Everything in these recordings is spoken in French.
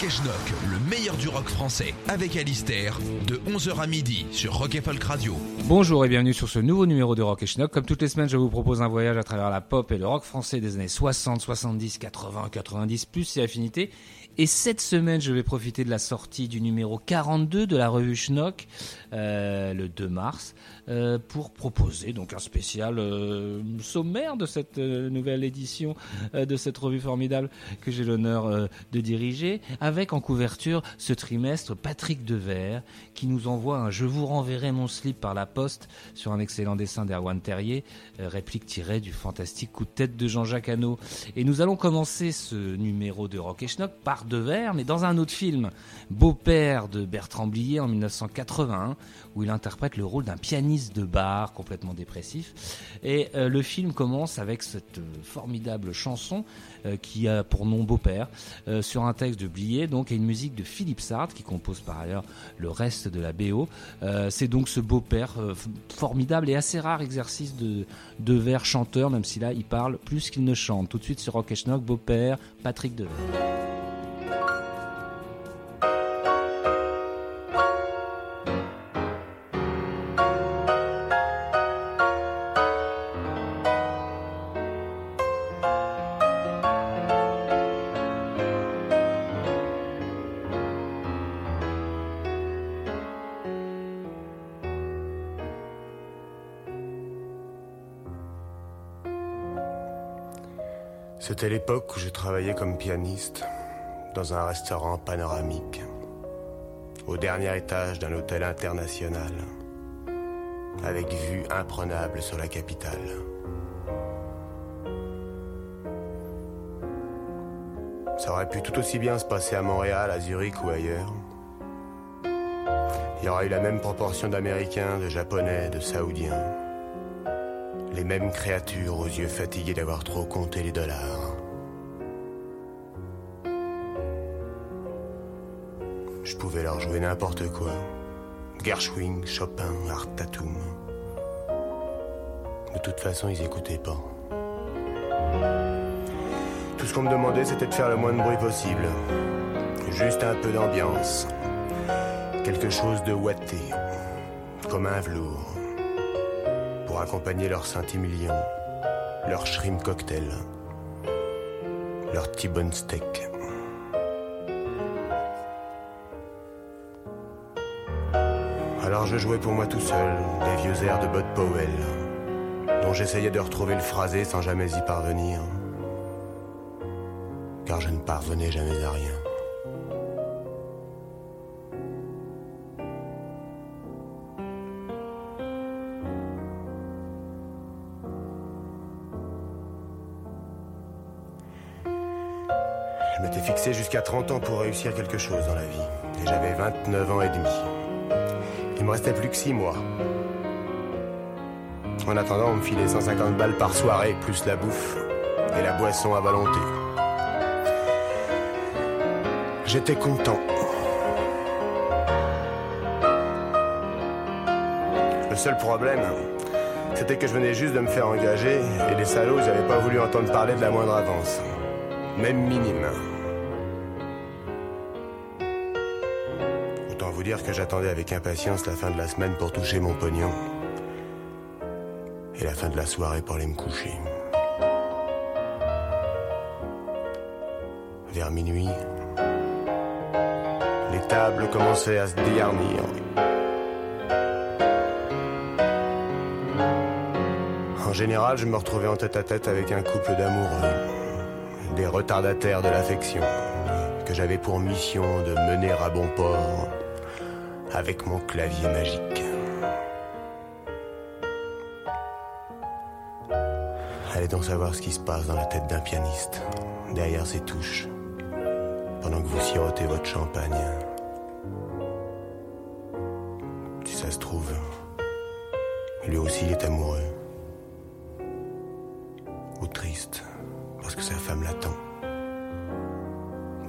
Rock et le meilleur du rock français, avec Alistair, de 11h à midi sur Rock et Folk Radio. Bonjour et bienvenue sur ce nouveau numéro de Rock et Schnock. Comme toutes les semaines, je vous propose un voyage à travers la pop et le rock français des années 60, 70, 80, 90, plus ses affinités. Et cette semaine, je vais profiter de la sortie du numéro 42 de la revue Schnock, euh, le 2 mars, euh, pour proposer donc un spécial euh, sommaire de cette euh, nouvelle édition de cette revue formidable que j'ai l'honneur de diriger, avec en couverture ce trimestre Patrick Devers qui nous envoie un Je vous renverrai mon slip par la poste sur un excellent dessin d'Erwan Terrier, réplique tirée du fantastique coup de tête de Jean-Jacques Hano. Et nous allons commencer ce numéro de Rock et Schnock par Devers, mais dans un autre film, Beau-père de Bertrand Blier en 1981, où il interprète le rôle d'un pianiste de bar complètement dépressif. Et euh, le film commence avec cette euh, formidable chanson euh, qui a pour nom Beau-père, sur un texte de Blier, donc, et une musique de Philippe Sartre, qui compose par ailleurs le reste de la BO. C'est donc ce Beau-père formidable et assez rare exercice de, de vers chanteur, même si là, il parle plus qu'il ne chante. Tout de suite sur Rock et Schnock, Beau-père, Patrick Devers. C'était l'époque où je travaillais comme pianiste dans un restaurant panoramique, au dernier étage d'un hôtel international, avec vue imprenable sur la capitale. Ça aurait pu tout aussi bien se passer à Montréal, à Zurich ou ailleurs. Il y aurait eu la même proportion d'Américains, de Japonais, de Saoudiens. Les mêmes créatures aux yeux fatigués d'avoir trop compté les dollars. Je pouvais leur jouer n'importe quoi. Gershwin, Chopin, Art Tatum. De toute façon, ils écoutaient pas. Tout ce qu'on me demandait, c'était de faire le moins de bruit possible. Juste un peu d'ambiance. Quelque chose de ouaté, comme un velours accompagner leur Saint-Émilion, leur shrimp cocktail, leur T-bone steak. Alors je jouais pour moi tout seul des vieux airs de Bud Powell, dont j'essayais de retrouver le phrasé sans jamais y parvenir, car je ne parvenais jamais à rien. Jusqu'à 30 ans pour réussir quelque chose dans la vie. Et j'avais 29 ans et demi. Il me restait plus que 6 mois. En attendant, on me filait 150 balles par soirée, plus la bouffe et la boisson à volonté. J'étais content. Le seul problème, c'était que je venais juste de me faire engager et les salauds, ils avaient pas voulu entendre parler de la moindre avance. Même minime. Autant vous dire que j'attendais avec impatience la fin de la semaine pour toucher mon pognon. Et la fin de la soirée pour aller me coucher. Vers minuit, les tables commençaient à se dégarnir. En général, je me retrouvais en tête à tête avec un couple d'amoureux, des retardataires de l'affection, que j'avais pour mission de mener à bon port avec mon clavier magique. Allez donc savoir ce qui se passe dans la tête d'un pianiste, derrière ses touches, pendant que vous sirotez votre champagne. Si ça se trouve, lui aussi il est amoureux. Ou triste, parce que sa femme l'attend.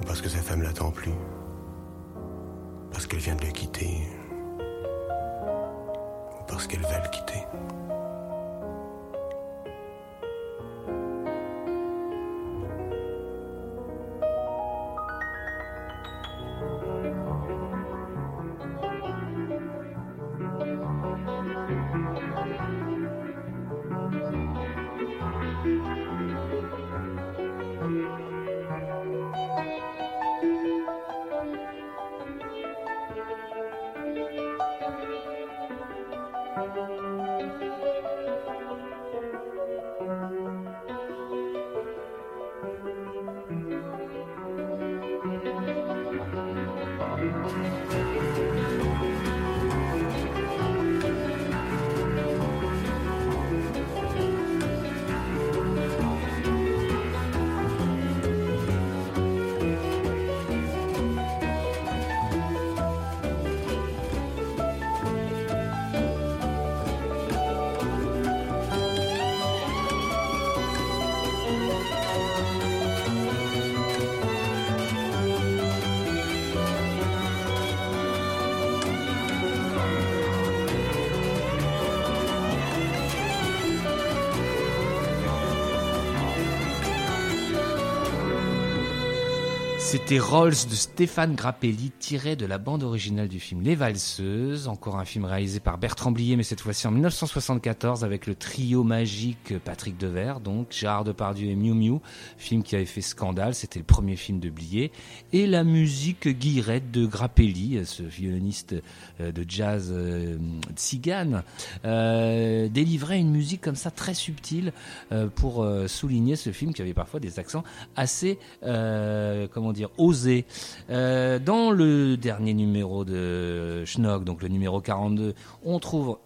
Ou parce que sa femme l'attend plus. Vient de le quitter. C'était Rolls de Stéphane Grappelli tiré de la bande originale du film Les Valseuses, encore un film réalisé par Bertrand Blier mais cette fois-ci en 1974 avec le trio magique Patrick Devers, donc Gérard Depardieu et Miu Miu, film qui avait fait scandale, c'était le premier film de Blier, et la musique Guirette de Grappelli, ce violoniste euh, de jazz euh, tzigane, euh, délivrait une musique comme ça très subtile euh, pour souligner ce film qui avait parfois des accents assez, comment dire, osés. Euh, dans le dernier numéro de Schnock, donc le numéro 42, on trouve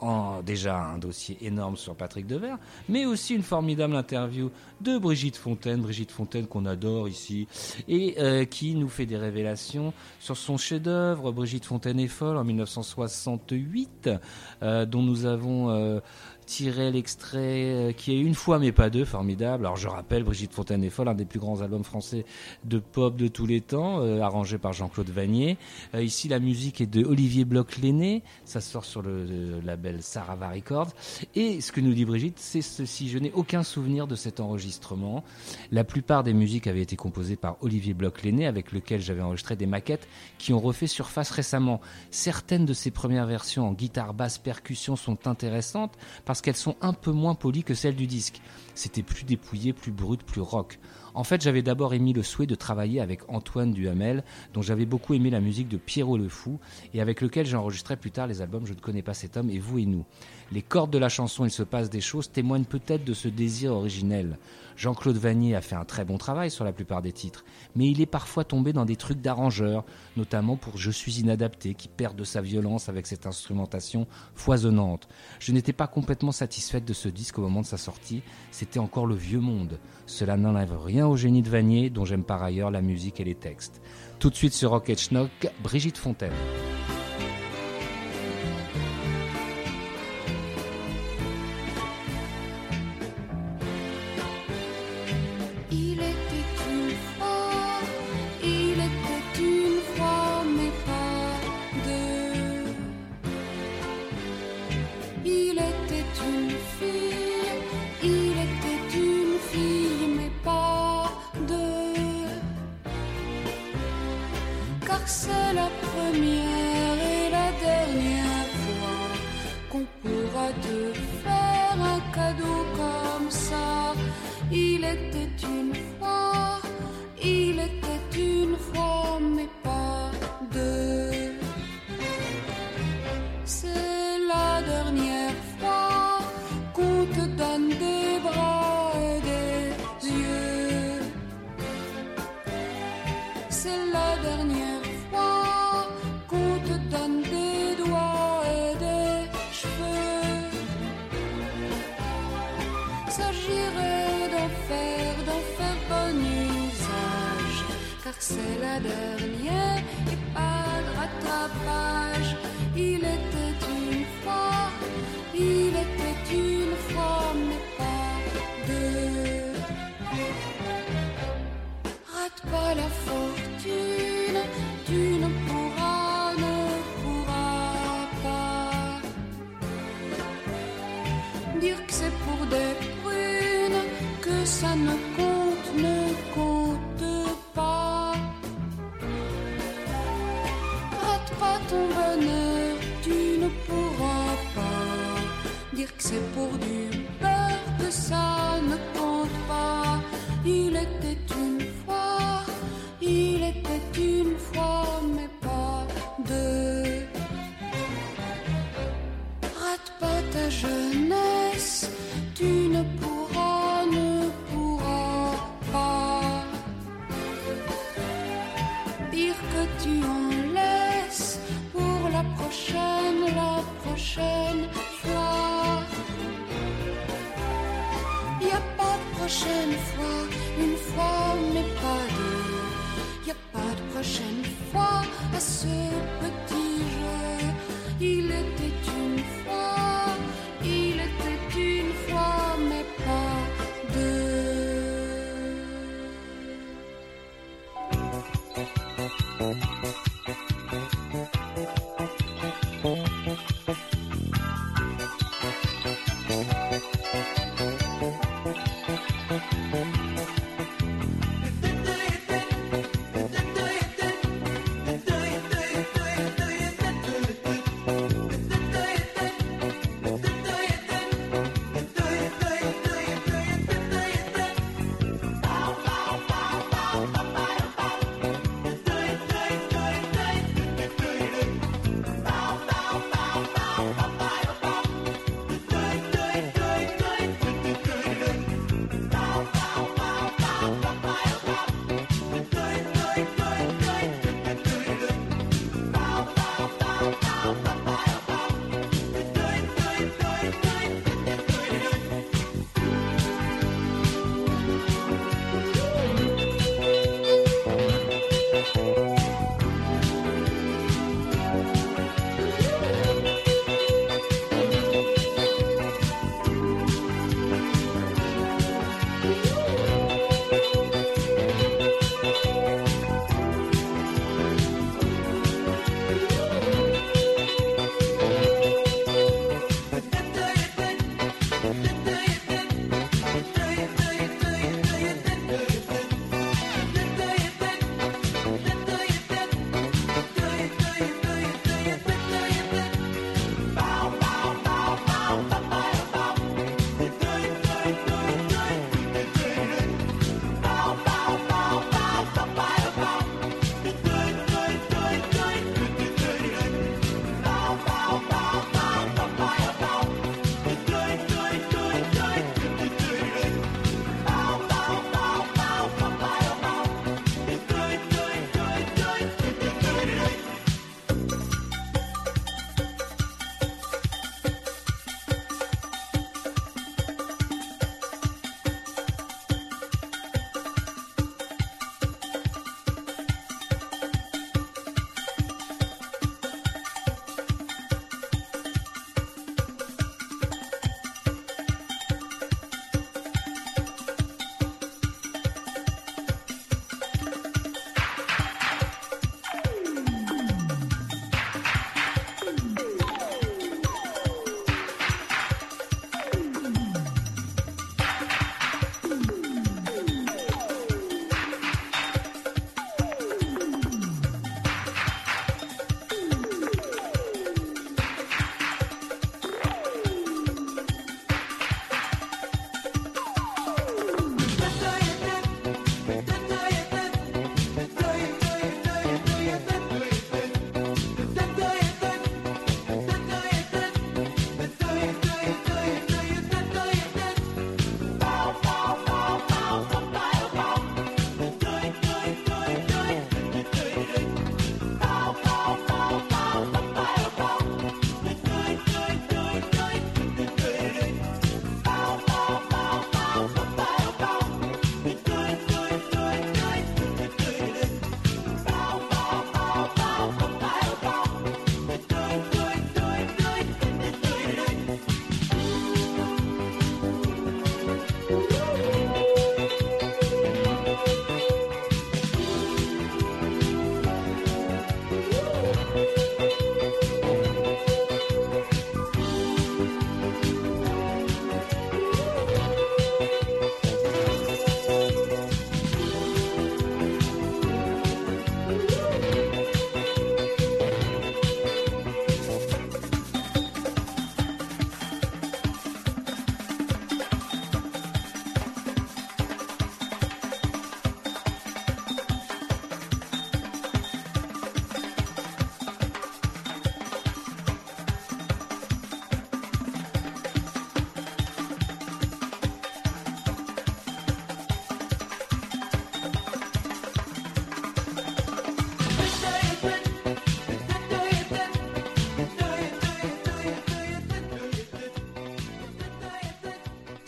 déjà un dossier énorme sur Patrick Devers, mais aussi une formidable interview de Brigitte Fontaine, Brigitte Fontaine qu'on adore ici, et euh, qui nous fait des révélations sur son chef-d'œuvre, Brigitte Fontaine est folle, en 1968, euh, dont nous avons tiré l'extrait euh, qui est une fois mais pas deux, formidable. Alors je rappelle, Brigitte Fontaine est folle, un des plus grands albums français de pop de tous les temps, euh, arrangé par Jean-Claude Vanier. Euh, ici, la musique est de Olivier Bloch-Lenné, ça sort sur le, label Sarava Records. Et ce que nous dit Brigitte, c'est ceci, je n'ai aucun souvenir de cet enregistrement. La plupart des musiques avaient été composées par Olivier Bloch-Lenné, avec lequel j'avais enregistré des maquettes qui ont refait surface récemment. Certaines de ces premières versions en guitare basse percussion sont intéressantes parce qu'elles sont un peu moins polies que celles du disque. C'était plus dépouillé, plus brut, plus rock. En fait, j'avais d'abord émis le souhait de travailler avec Antoine Duhamel, dont j'avais beaucoup aimé la musique de Pierrot le Fou, et avec lequel j'ai enregistré plus tard les albums Je ne connais pas cet homme et Vous et nous. Les cordes de la chanson Il se passe des choses témoignent peut-être de ce désir originel. Jean-Claude Vanier a fait un très bon travail sur la plupart des titres, mais il est parfois tombé dans des trucs d'arrangeur, notamment pour Je suis inadapté, qui perd de sa violence avec cette instrumentation foisonnante. Je n'étais pas complètement satisfaite de ce disque au moment de sa sortie, c'était encore le vieux monde. Cela n'enlève rien au génie de Vanier, dont j'aime par ailleurs la musique et les textes. Tout de suite sur Rocket Schnock, Brigitte Fontaine. S'agirait d'en faire, d'en faire bon usage, car c'est la dernière et pas de rattrapage. Il était une fois, il c'est pour du beurre que ça ne compte pas. Il était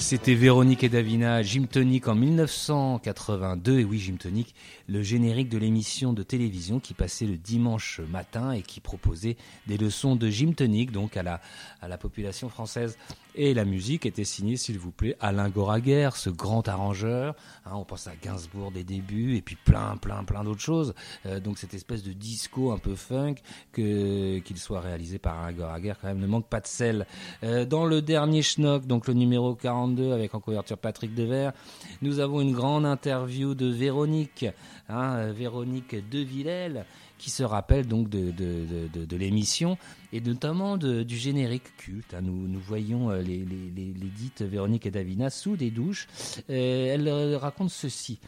C'était Véronique et Davina, Jim Tonic en 1982. Et oui, Jim Tonic, le générique de l'émission de télévision qui passait le dimanche matin et qui proposait des leçons de Jim Tonic, donc à la, à la population française. Et la musique était signée, s'il vous plaît, Alain Goraguer, ce grand arrangeur. Hein, on pense à Gainsbourg des débuts et puis plein, plein, plein d'autres choses. Euh, donc cette espèce de disco un peu funk, que qu'il soit réalisé par Alain Goraguer, quand même, ne manque pas de sel. Euh, dans le dernier schnock, donc le numéro 42 avec en couverture Patrick Devers, nous avons une grande interview de Véronique, hein, Véronique De Villèle qui se rappelle donc de, de, de, l'émission et notamment du générique culte. Hein. Nous, nous voyons euh, les, les, les, dites Véronique et Davina sous des douches. Euh, elle euh, raconte ceci.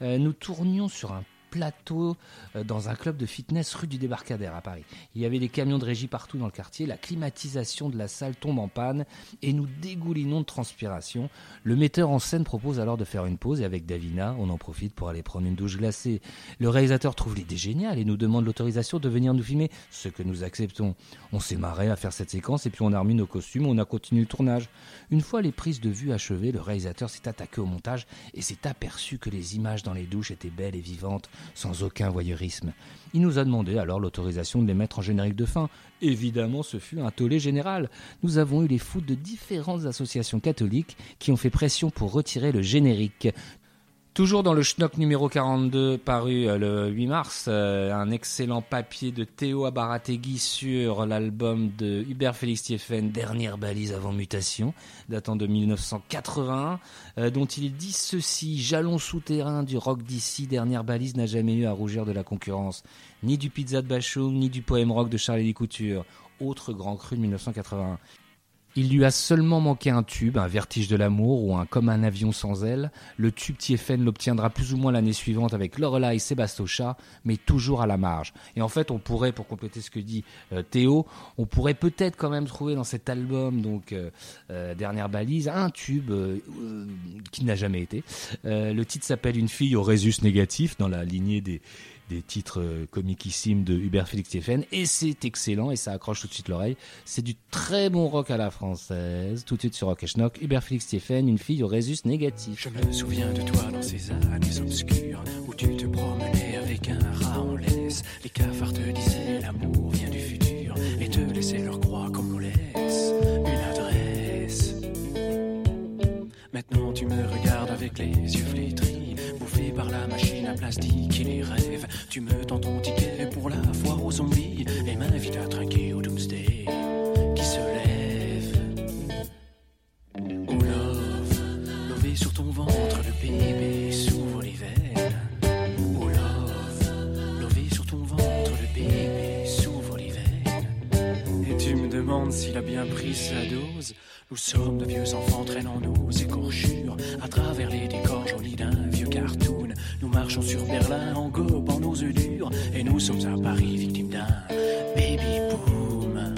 Nous tournions sur un plateau euh, dans un club de fitness rue du Débarcadère à Paris. Il y avait des camions de régie partout dans le quartier, la climatisation de la salle tombe en panne et nous dégoulinons de transpiration. Le metteur en scène propose alors de faire une pause et avec Davina, on en profite pour aller prendre une douche glacée. Le réalisateur trouve l'idée géniale et nous demande l'autorisation de venir nous filmer, ce que nous acceptons. On s'est marré à faire cette séquence et puis on a remis nos costumes, on a continué le tournage. Une fois les prises de vue achevées, le réalisateur s'est attaqué au montage et s'est aperçu que les images dans les douches étaient belles et vivantes, sans aucun voyeurisme. Il nous a demandé alors l'autorisation de les mettre en générique de fin. Évidemment, ce fut un tollé général. Nous avons eu les foutes de différentes associations catholiques qui ont fait pression pour retirer le générique. Toujours dans le schnock numéro 42 paru euh, le 8 mars, euh, un excellent papier de Théo Abarategui sur l'album de Hubert Félix Thieffen, Dernière balise avant mutation, datant de 1981, euh, dont il dit ceci, jalon souterrain du rock d'ici, Dernière balise n'a jamais eu à rougir de la concurrence, ni du pizza de Bachoum, ni du poème rock de Charlie Couture, autre grand cru de 1981. Il lui a seulement manqué un tube, un vertige de l'amour ou un comme un avion sans aile. Le tube Tiefen l'obtiendra plus ou moins l'année suivante avec Lorelai et Sébastocha, mais toujours à la marge. Et en fait, on pourrait, pour compléter ce que dit euh, Théo, on pourrait peut-être quand même trouver dans cet album, donc euh, euh, Dernière balise, un tube qui n'a jamais été. Le titre s'appelle Une fille au résus négatif, dans la lignée des des titres comiquissimes de Hubert Félix Thieffen et c'est excellent et ça accroche tout de suite l'oreille. C'est du très bon rock à la française. Tout de suite sur Rock et Schnock, Hubert Félix Thieffen, une fille au résus négatif. Je me souviens de toi dans ces années obscures où tu te promenais avec un rat en laisse. Les cafards te disaient l'amour vient du futur et te laissaient leur croix comme nous laisse une adresse. Maintenant tu me regardes avec les yeux flétris, par la machine à plastique et les rêves. Tu me tends ton ticket pour la foire aux zombies et m'invites à trinquer au Doomsday qui se lève. Oh love, sur ton ventre, le bébé s'ouvre les veines. Oh love, sur ton ventre, le bébé s'ouvre les veines. Et tu me demandes s'il a bien pris sa dose. Nous sommes de vieux enfants traînant nos écorchures à travers les décors jaunis d'un vieux cartoon. Nous marchons sur Berlin en gobant nos œufs durs et nous sommes à Paris victimes d'un baby boom.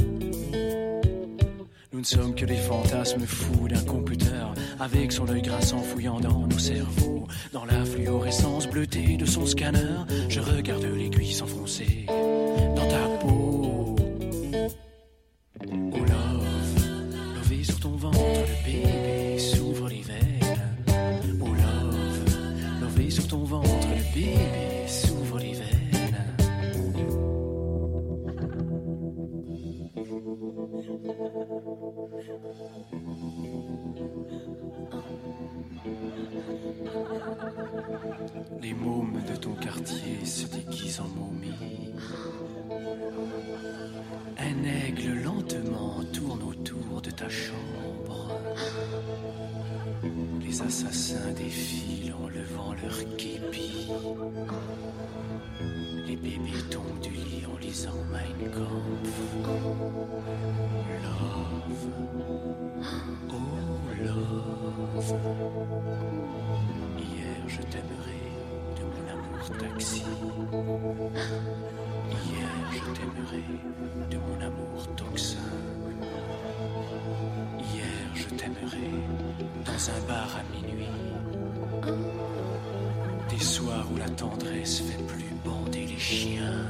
Nous ne sommes que les fantasmes fous d'un computer avec son œil grinçant fouillant dans nos cerveaux. Dans la fluorescence bleutée de son scanner, je regarde l'aiguille s'enfoncer dans ta Les mômes de ton quartier se déguisent en momies. Un aigle lentement tourne autour de ta chambre. Les assassins défilent en levant leur képi. Les bébés tombent du lit en lisant Mein Kampf. Oh, love. Hier, je t'aimerais de mon amour taxi. Hier, je t'aimerais de mon amour toxin. Hier, je t'aimerais dans un bar à minuit. Des soirs où la tendresse fait plus bander les chiens.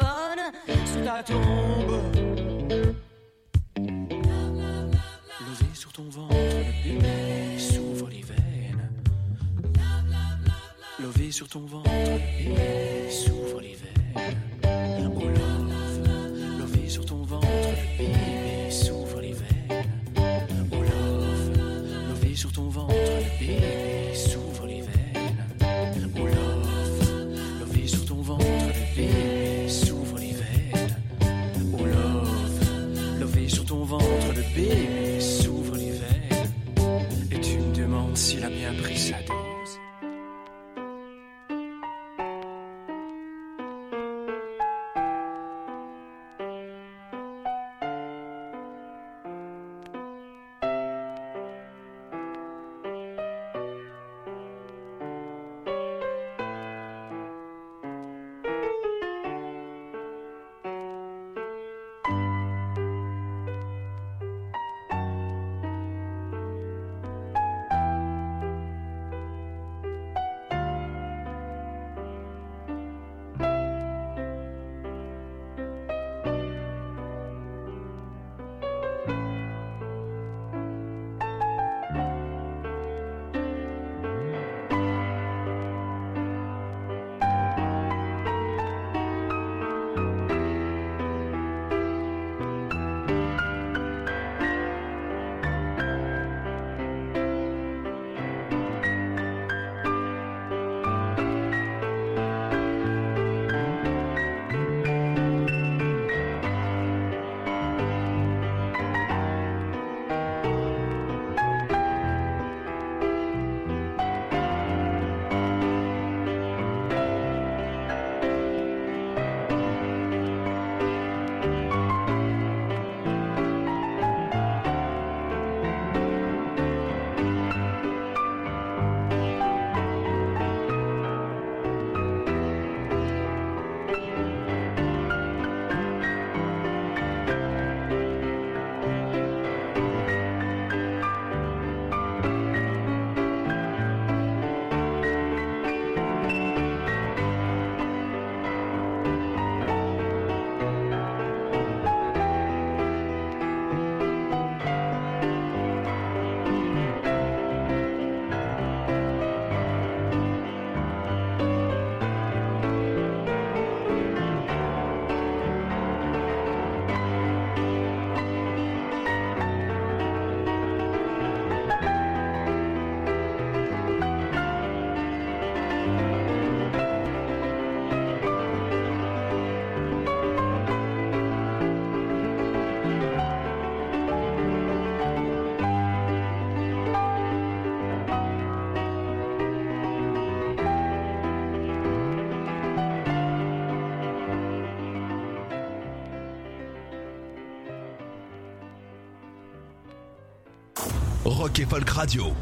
téléphone sous ta tombe. L'osé sur ton ventre, le s'ouvre les veines. Lové sur ton ventre, rock et folk radio.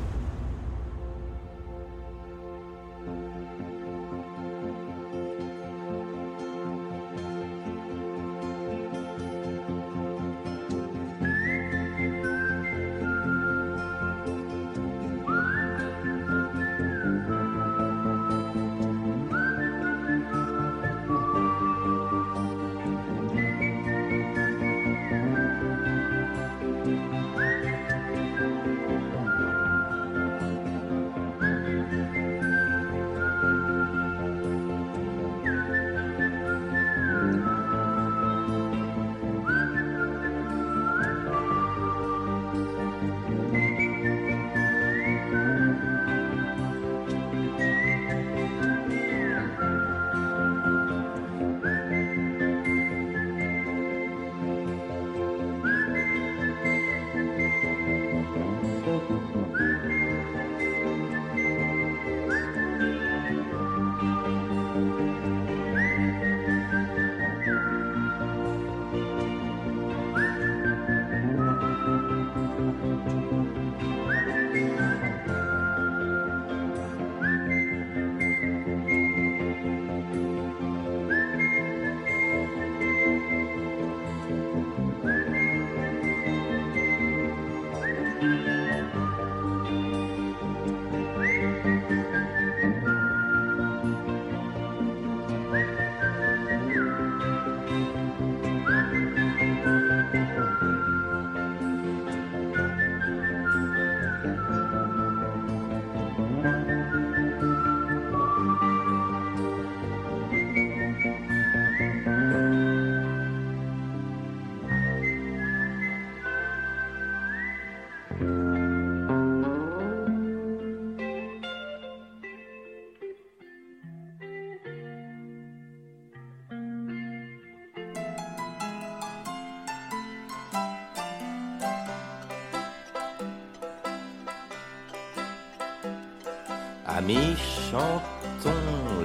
Amis, chantons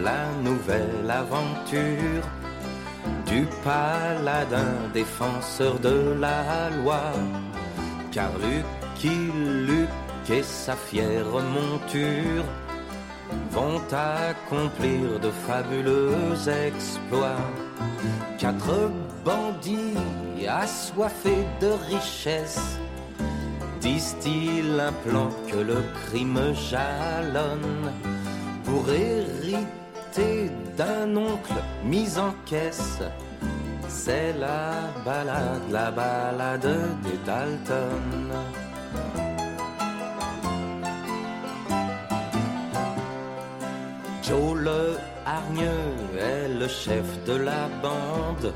la nouvelle aventure du paladin défenseur de la loi. Lucky Luke et sa fière monture vont accomplir de fabuleux exploits. Quatre bandits assoiffés de richesse disent-ils un plan que le crime jalonne pour hériter d'un oncle mis en caisse. C'est la balade, la balade des Dalton. Est le chef de la bande,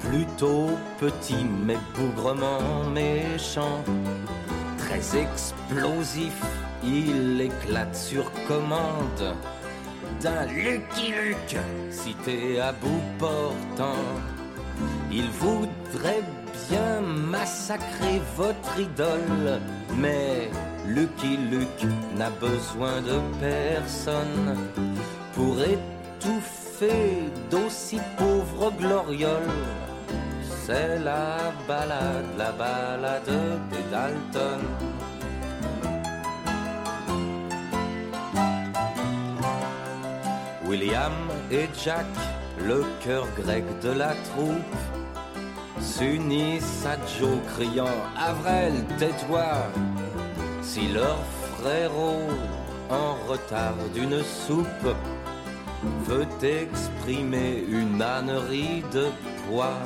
plutôt petit mais bougrement méchant, très explosif, il éclate sur commande. D'un Lucky Luke, cité à bout portant. Il voudrait bien massacrer votre idole, mais Lucky Luke n'a besoin de personne pour étouffer d'aussi pauvres glorioles. C'est la balade, la balade des Dalton. William et Jack, le cœur grec de la troupe, s'unissent à Joe criant Avrel, tais-toi Si leur frérot, en retard d'une soupe, veut exprimer une ânerie de poids,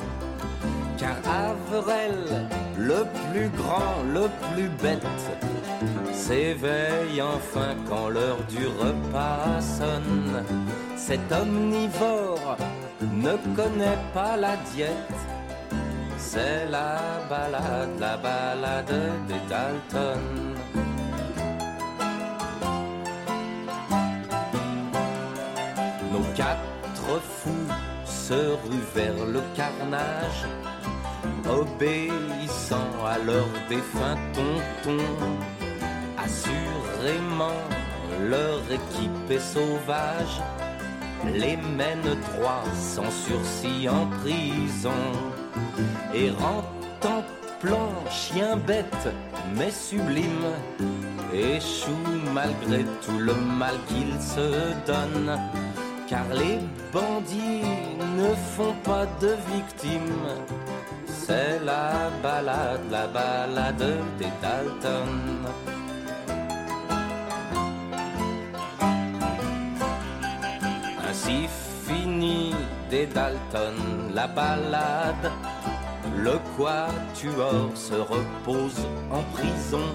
car Avrel, le plus grand, le plus bête, s'éveille enfin quand l'heure du repas sonne. Cet omnivore ne connaît pas la diète. C'est la balade, la balade des Dalton. Quatre fous se ruent vers le carnage, obéissant à leur défunt tonton Assurément, leur équipe est sauvage, les mène droit sans sursis en prison. Et en plan, chien bête, mais sublime, échoue malgré tout le mal qu'ils se donnent. Car les bandits ne font pas de victimes. C'est la balade, la balade des Dalton. Ainsi finit des Dalton la balade. Le quatuor se repose en prison,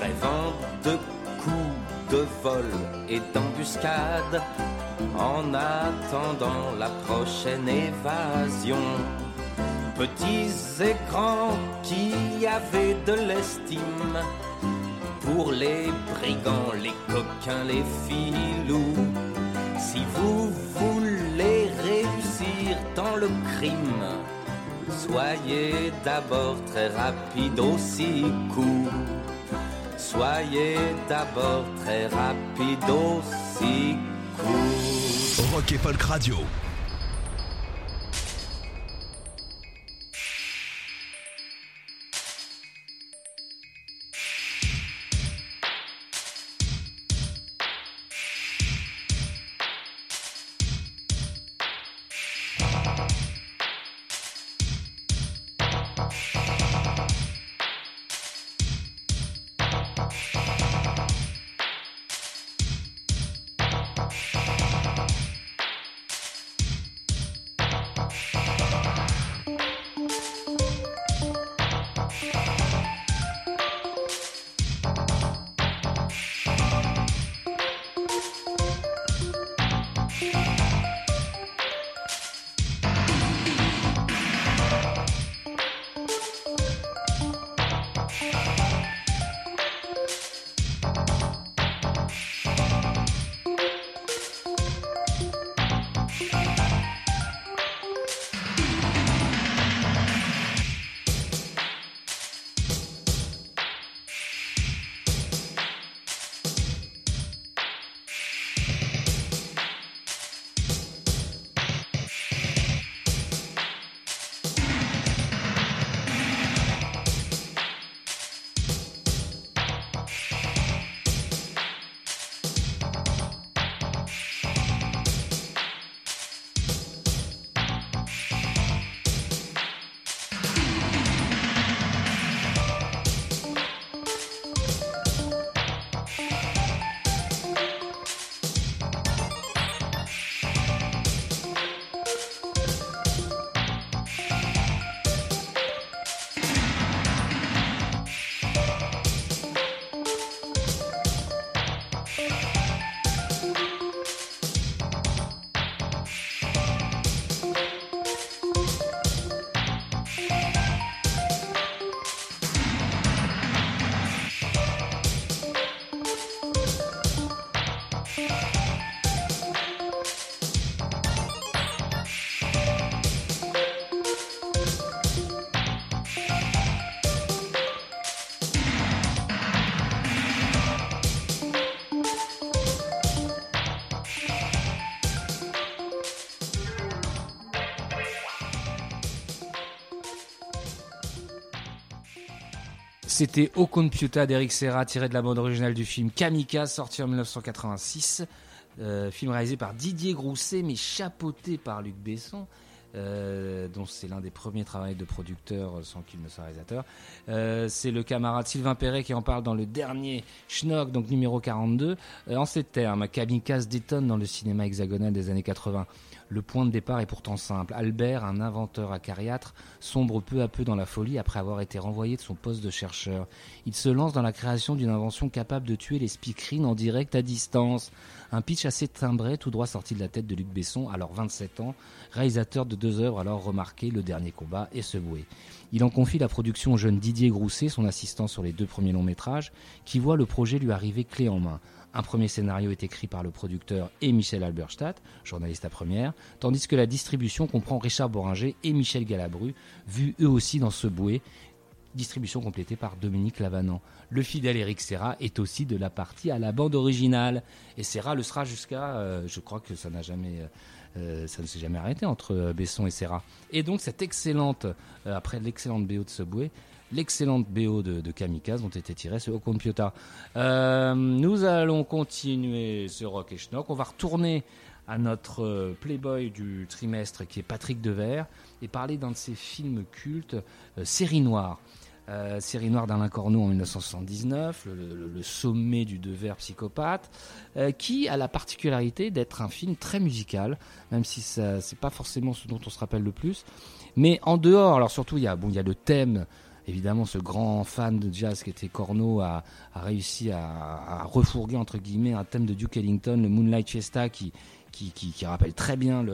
rêvant de de vol et d'embuscade, en attendant la prochaine évasion. Petits écrans qui avaient de l'estime pour les brigands, les coquins, les filous. Si vous voulez réussir dans le crime, soyez d'abord très rapide au six coups. Soyez d'abord très rapide au six coups. Rock et Folk Radio. C'était Au d'Eric Serra, tiré de la bande originale du film Kamikaze, sorti en 1986. Euh, film réalisé par Didier Grousset, mais chapeauté par Luc Besson. Euh, dont c'est l'un des premiers travaux de producteur euh, sans qu'il ne soit réalisateur. Euh, c'est le camarade Sylvain Perret qui en parle dans le dernier Schnock, donc numéro 42. Euh, en ces termes, Kamikaze détonne dans le cinéma hexagonal des années 80. Le point de départ est pourtant simple. Albert, un inventeur acariâtre, sombre peu à peu dans la folie après avoir été renvoyé de son poste de chercheur. Il se lance dans la création d'une invention capable de tuer les speakerines en direct à distance. Un pitch assez timbré, tout droit sorti de la tête de Luc Besson, alors 27 ans, réalisateur de deux œuvres alors remarquées, Le Dernier Combat et Subway. Il en confie la production au jeune Didier Grousset, son assistant sur les deux premiers longs métrages, qui voit le projet lui arriver clé en main. Un premier scénario est écrit par le producteur et Michel Alberstadt, journaliste à première, tandis que la distribution comprend Richard Boringer et Michel Galabru, vus eux aussi dans ce bouet, distribution complétée par Dominique Lavanant. Le fidèle Eric Serra est aussi de la partie à la bande originale. Et Serra le sera jusqu'à, euh, je crois que ça n'a jamais, euh, euh, ça ne s'est jamais arrêté entre Besson et Serra. Et donc cette excellente, après l'excellente BO de Subway, l'excellente BO de, Kamikaze ont été tirées sur Ocon Piota. Nous allons continuer ce Rock et Schnock. On va retourner à notre playboy du trimestre qui est Patrick Devers et parler d'un de ses films cultes, Série Noire. Euh, série noire d'Alain Corneau en 1979, le, sommet du Devers psychopathe, euh, qui a la particularité d'être un film très musical, même si ça c'est pas forcément ce dont on se rappelle le plus. Mais en dehors, alors surtout il y a bon y a le thème. Évidemment, ce grand fan de jazz qui était Corneau a, réussi à, à refourguer entre guillemets un thème de Duke Ellington, le Moonlight Fiesta, qui qui, rappelle très bien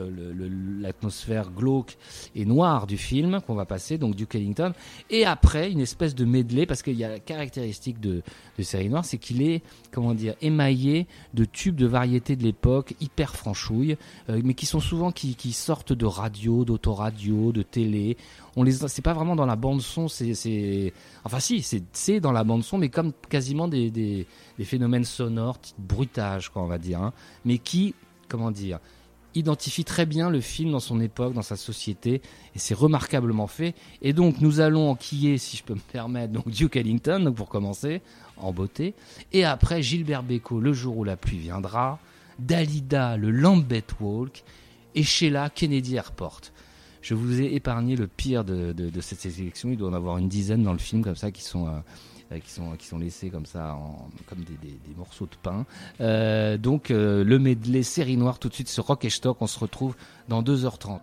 l'atmosphère glauque et noire du film qu'on va passer, donc Duke Ellington. Et après, une espèce de medley, parce qu'il y a la caractéristique de, de série noire, c'est qu'il est, comment dire, émaillé de tubes de variété de l'époque, hyper franchouilles, euh, mais qui sont souvent qui, sortent de radio, d'autoradio, de télé. On les, c'est pas vraiment dans la bande son, c'est, enfin si, c'est, dans la bande son, mais comme quasiment des, phénomènes sonores, type bruitage, quoi, on va dire, hein, mais qui, comment dire, identifie très bien le film dans son époque, dans sa société, et c'est remarquablement fait. Et donc nous allons enquiller, si je peux me permettre, donc Duke Ellington, pour commencer, en beauté, et après Gilbert Bécaud, Le jour où la pluie viendra, Dalida, le Lambeth Walk, et Sheila, Kennedy Airport. Je vous ai épargné le pire de, cette sélection. Il doit en avoir une dizaine dans le film comme ça qui sont euh, qui sont qui sont laissés comme ça en, comme des, des, des morceaux de pain. Euh, donc euh, le medley série noire tout de suite sur Rock et Stock. On se retrouve dans 2h30.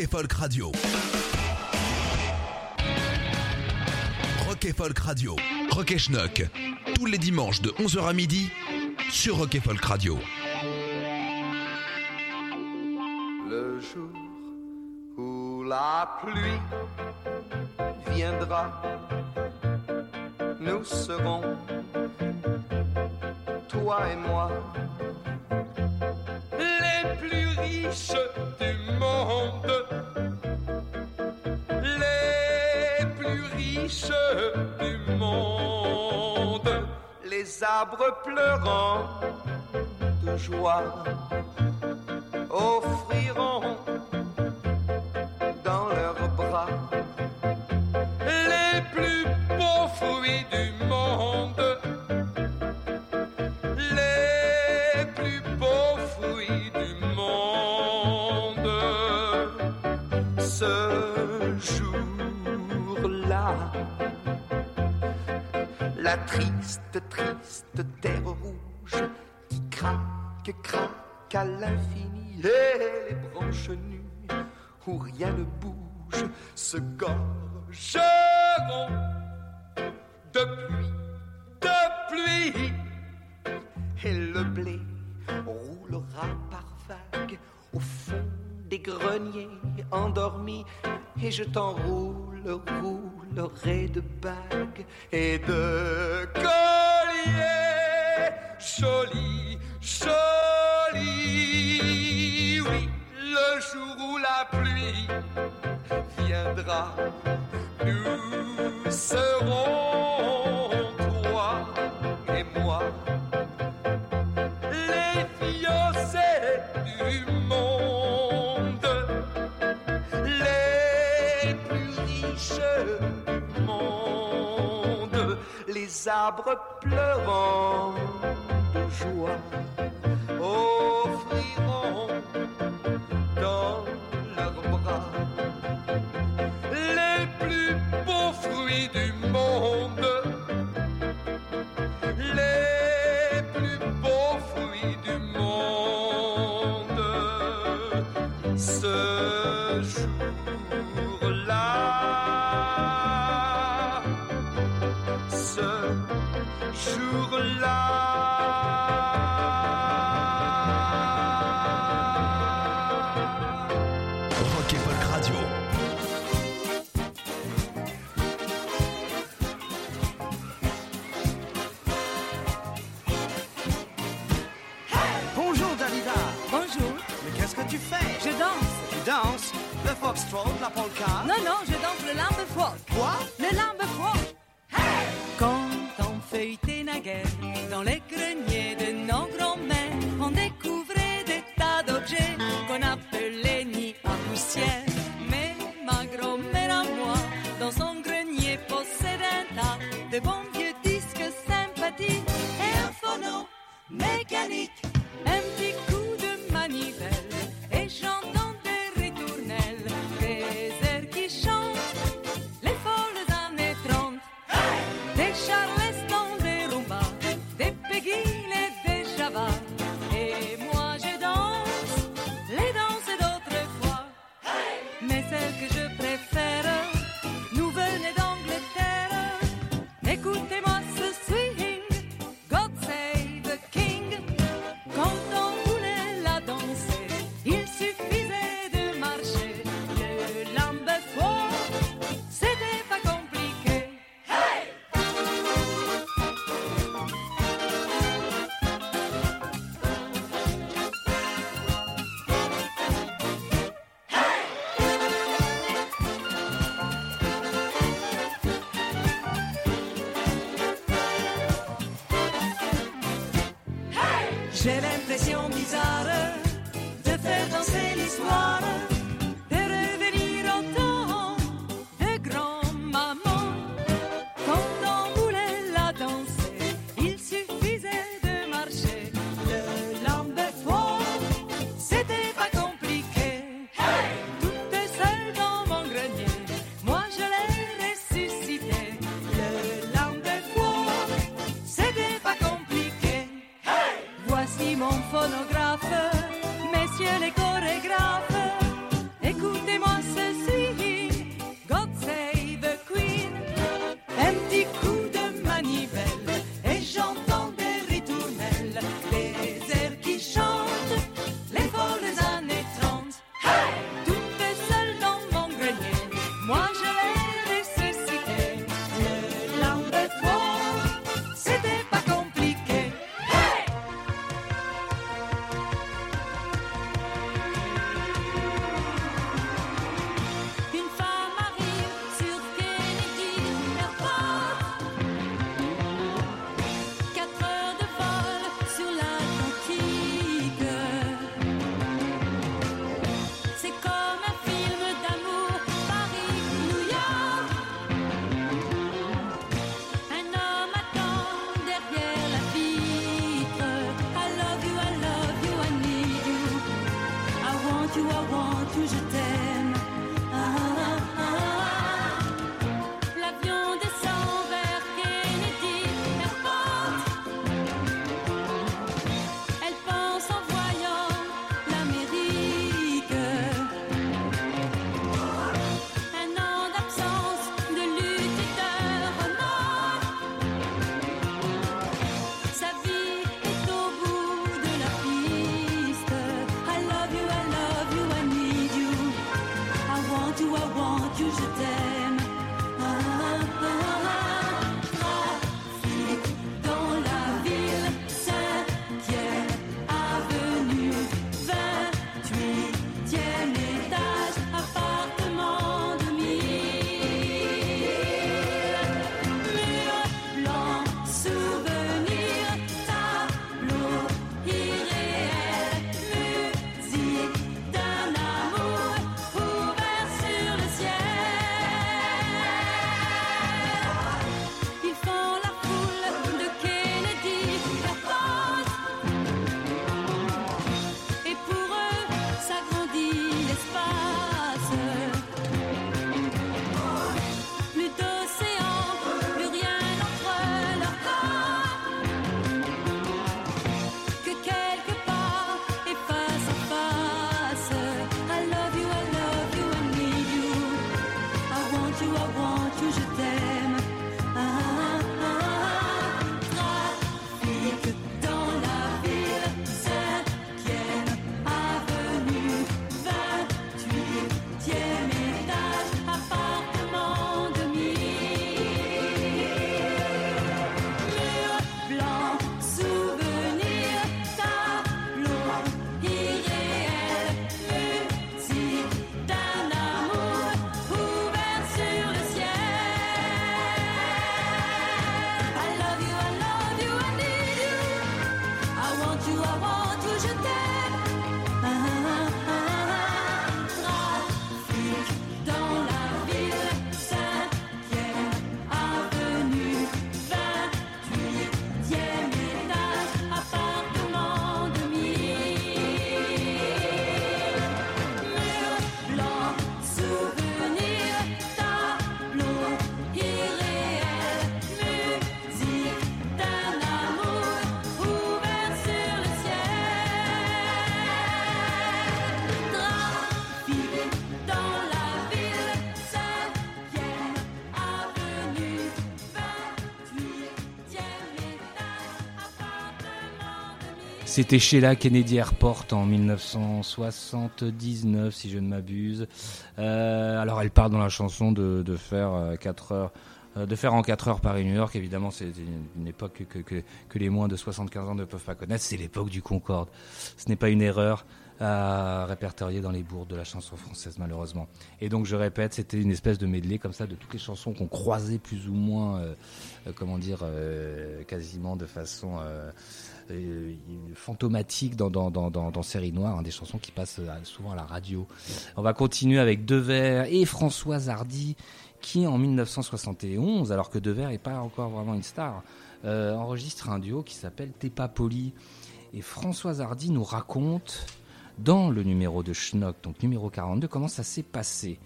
Et Folk Radio. Rock et Folk Radio. Rock et Schnock. Tous les dimanches de 11h à midi sur Rock et Folk Radio. Le jour où la pluie viendra, nous serons, toi et moi, pleurant de joie offriront dans leurs bras les plus beaux fruits du monde. Les plus beaux fruits du monde. Ce jour-là, la triste où rien ne bouge se gorgeront de pluie, de pluie, et le blé roulera par vagues au fond des greniers endormis, et je t'enroule, roulerai de bagues et de colliers. Jolis, jolis. La pluie viendra, nous serons toi et moi. Les fiancés du monde, les plus riches du monde, les arbres pleurant de joie offriront jour-là. Rock et Folk Radio. Bonjour Dalida. Bonjour, Mais qu'est-ce que tu fais? Je danse. Tu danses Le foxtrot, la polka Non, non, je danse le lambe folk. Quoi? C'était Sheila Kennedy Airport en 1979, si je ne m'abuse. Euh, alors, elle parle dans la chanson de, faire euh, 4 heures. euh, De faire en 4 heures Paris-New York, évidemment, c'est une, époque que, les moins de 75 ans ne peuvent pas connaître. C'est l'époque du Concorde. Ce n'est pas une erreur à répertorier dans les bourdes de la chanson française, malheureusement. Et donc, je répète, c'était une espèce de medley comme ça de toutes les chansons qu'on croisait plus ou moins, euh, euh, comment dire, euh, quasiment de façon euh, fantomatique dans, dans, dans, dans, dans Série Noire, hein, des chansons qui passent euh, souvent à la radio. On va continuer avec Devers et Françoise Hardy, qui en 1971, alors que Devers n'est pas encore vraiment une star, euh, enregistre un duo qui s'appelle T'es pas poli. Et Françoise Hardy nous raconte dans le numéro de Schnock, donc numéro 42, comment ça s'est passé.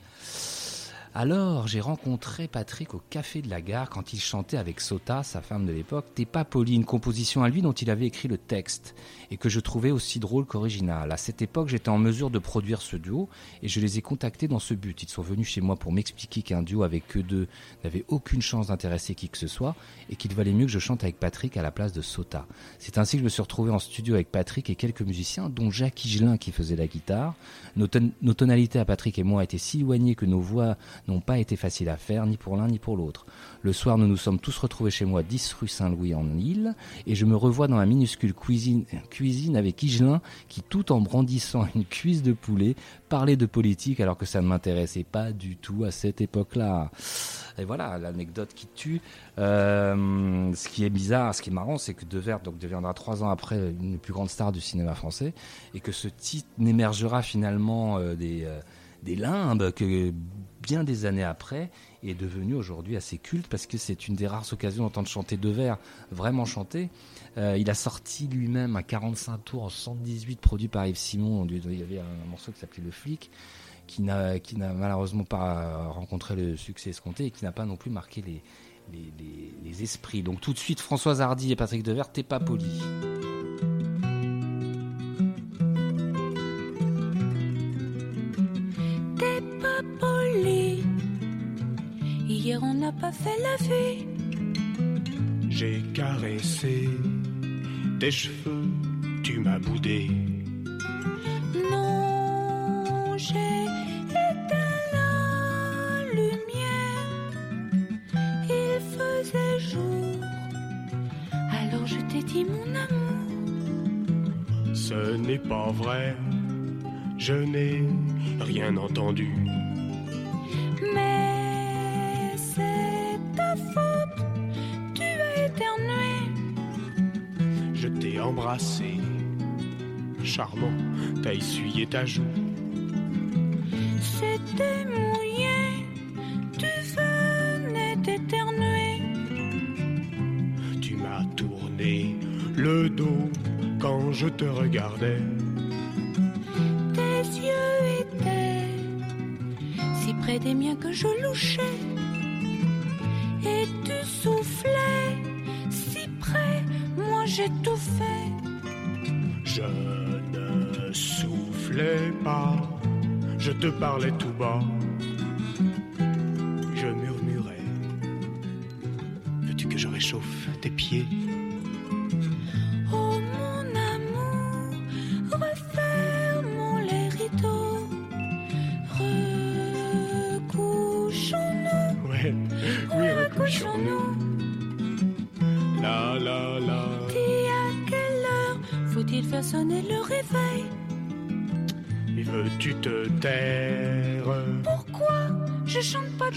Alors, j'ai rencontré Patrick au Café de la Gare quand il chantait avec Sota, sa femme de l'époque, T'es pas poli, une composition à lui dont il avait écrit le texte et que je trouvais aussi drôle qu'original. À cette époque, j'étais en mesure de produire ce duo et je les ai contactés dans ce but. Ils sont venus chez moi pour m'expliquer qu'un duo avec eux deux n'avait aucune chance d'intéresser qui que ce soit et qu'il valait mieux que je chante avec Patrick à la place de Sota. C'est ainsi que je me suis retrouvé en studio avec Patrick et quelques musiciens, dont Jacques Higelin qui faisait la guitare. Nos, nos tonalités à Patrick et moi étaient si éloignées que nos voix n'ont pas été faciles à faire, ni pour l'un ni pour l'autre. Le soir, nous nous sommes tous retrouvés chez moi, 10 rue Saint-Louis en Île, et je me revois dans la minuscule cuisine, cuisine avec Higelin qui, tout en brandissant une cuisse de poulet, parlait de politique alors que ça ne m'intéressait pas du tout à cette époque-là. Et voilà, l'anecdote qui tue. Euh, ce qui est bizarre, ce qui est marrant, c'est que Devers donc, deviendra trois ans après une des plus grandes stars du cinéma français, et que ce titre n'émergera finalement euh, des, euh, des limbes que bien des années après est devenu aujourd'hui assez culte parce que c'est une des rares occasions d'entendre chanter Devers vraiment chanter. Euh, il a sorti lui-même un 45 tours en 78 produit par Yves Simon. Il y avait un morceau qui s'appelait Le Flic qui n'a qui n'a malheureusement pas rencontré le succès escompté et qui n'a pas non plus marqué les, les, les- les esprits. Donc tout de suite, Françoise Hardy et Patrick Devers, t'es pas poli. On n'a pas fait la vie. J'ai caressé tes cheveux, tu m'as boudé. Non, j'ai éteint la lumière. Il faisait jour. Alors je t'ai dit mon amour. Ce n'est pas vrai, je n'ai rien entendu. Embrassé, charmant, t'as essuyé ta joue. C'était mouillé. Tu venais d'éternuer. Tu m'as tourné le dos quand je te regardais. Tes yeux étaient si près des miens que je louchais. Moi j'étouffais. Je ne soufflais pas, je te parlais tout bas.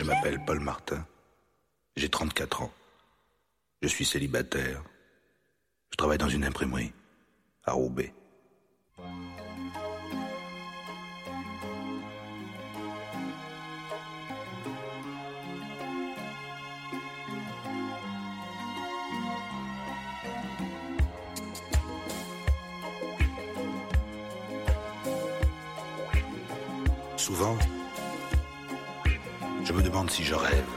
M'appelle Paul Martin. J'ai 34 ans. Je suis célibataire. Je travaille dans une imprimerie. à Roubaix. Souvent, je me demande si je rêve,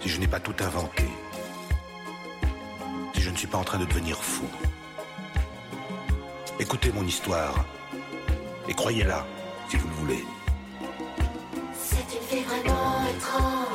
si je n'ai pas tout inventé, si je ne suis pas en train de devenir fou. Écoutez mon histoire et croyez-la si vous le voulez. C'est une vraiment étrange.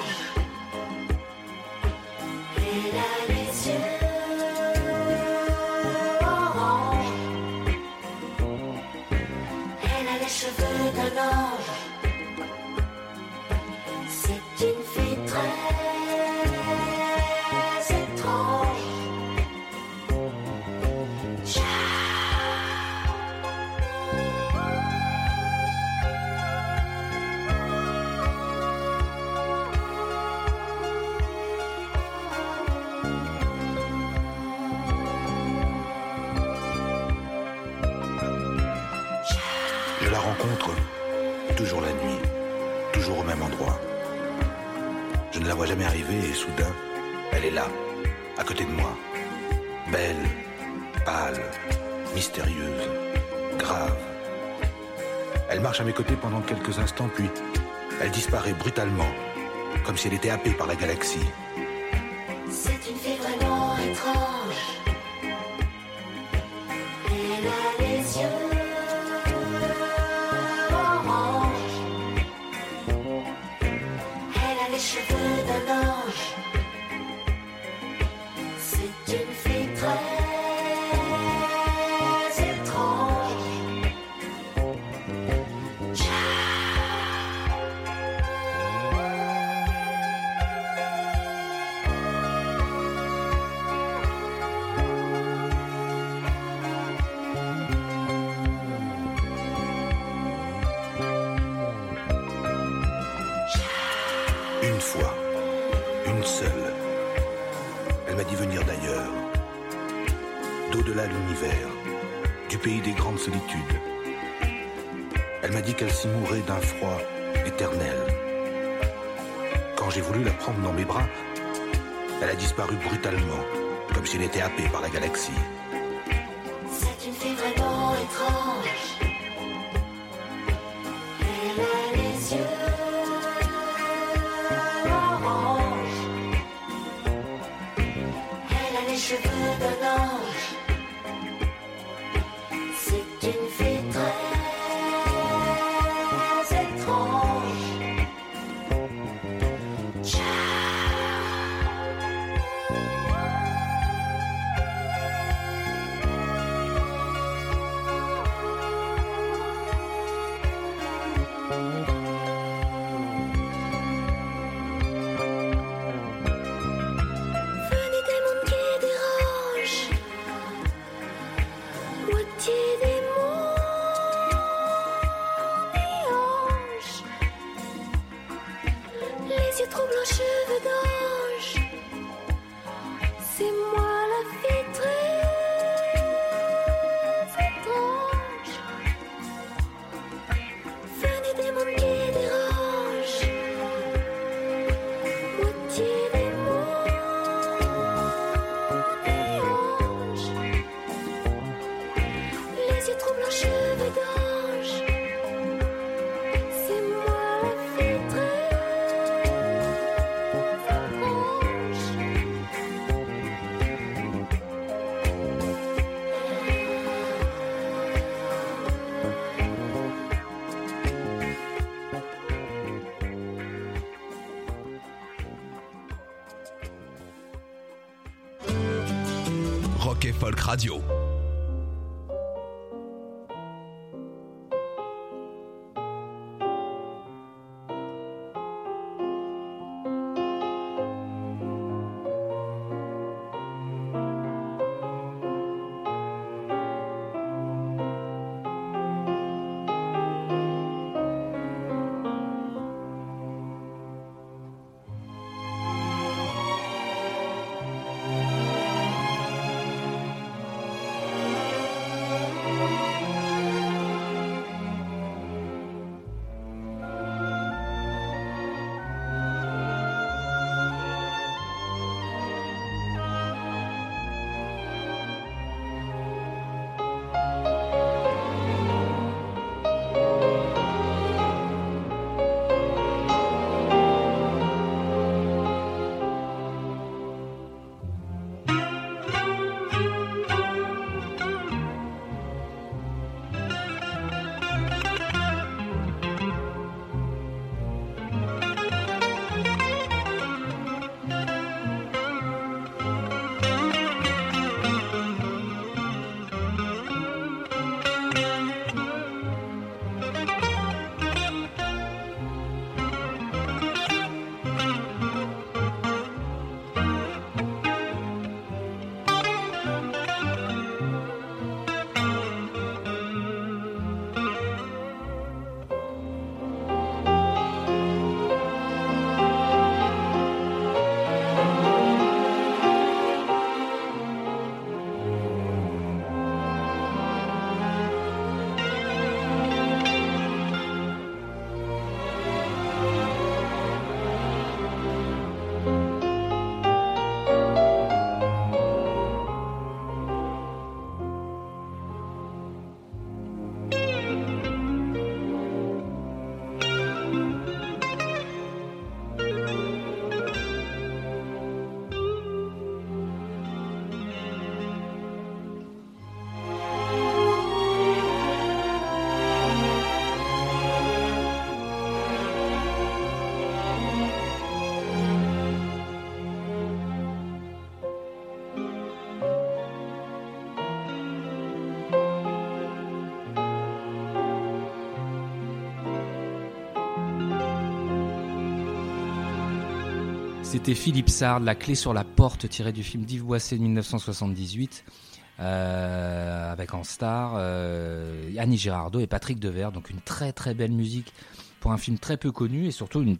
Elle disparaît brutalement, comme si elle était happée par la galaxie. Solitudes. Elle m'a dit qu'elle s'y mourait d'un froid éternel. Quand j'ai voulu la prendre dans mes bras, elle a disparu brutalement, comme si elle était happée par la galaxie. Rock et Folk Radio. C'était Philippe Sard, La clé sur la porte, tiré du film d'Yves Boisset de 1978, euh, avec en star euh, Annie Girardot et Patrick Devers. Donc une très très belle musique pour un film très peu connu et surtout une,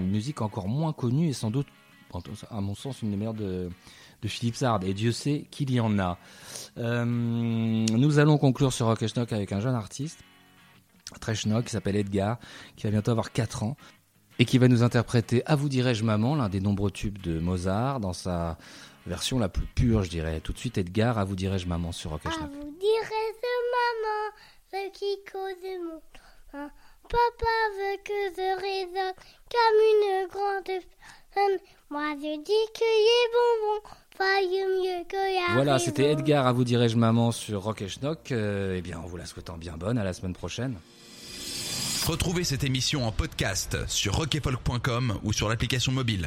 musique encore moins connue et sans doute, à mon sens, une des meilleures de, Philippe Sard. Et Dieu sait qu'il y en a. Euh, nous allons conclure ce Rock et Schnock avec un jeune artiste très schnock qui s'appelle Edgar, qui va bientôt avoir 4 ans et qui va nous interpréter À vous dirais-je maman, l'un des nombreux tubes de Mozart, dans sa version la plus pure, je dirais. Tout de suite, Edgar, À vous dirais-je maman sur Rock À vous dirais-je maman, ce qui cause mon hein. Papa veut que je raisonne comme une grande personne. Moi, je dis que les bonbons mieux que Voilà, c'était Edgar, À vous dirais-je maman sur Rock et Schnock. Euh, eh bien, en vous la souhaitant bien bonne, à la semaine prochaine. Retrouvez cette émission en podcast sur rockefolk.com ou sur l'application mobile.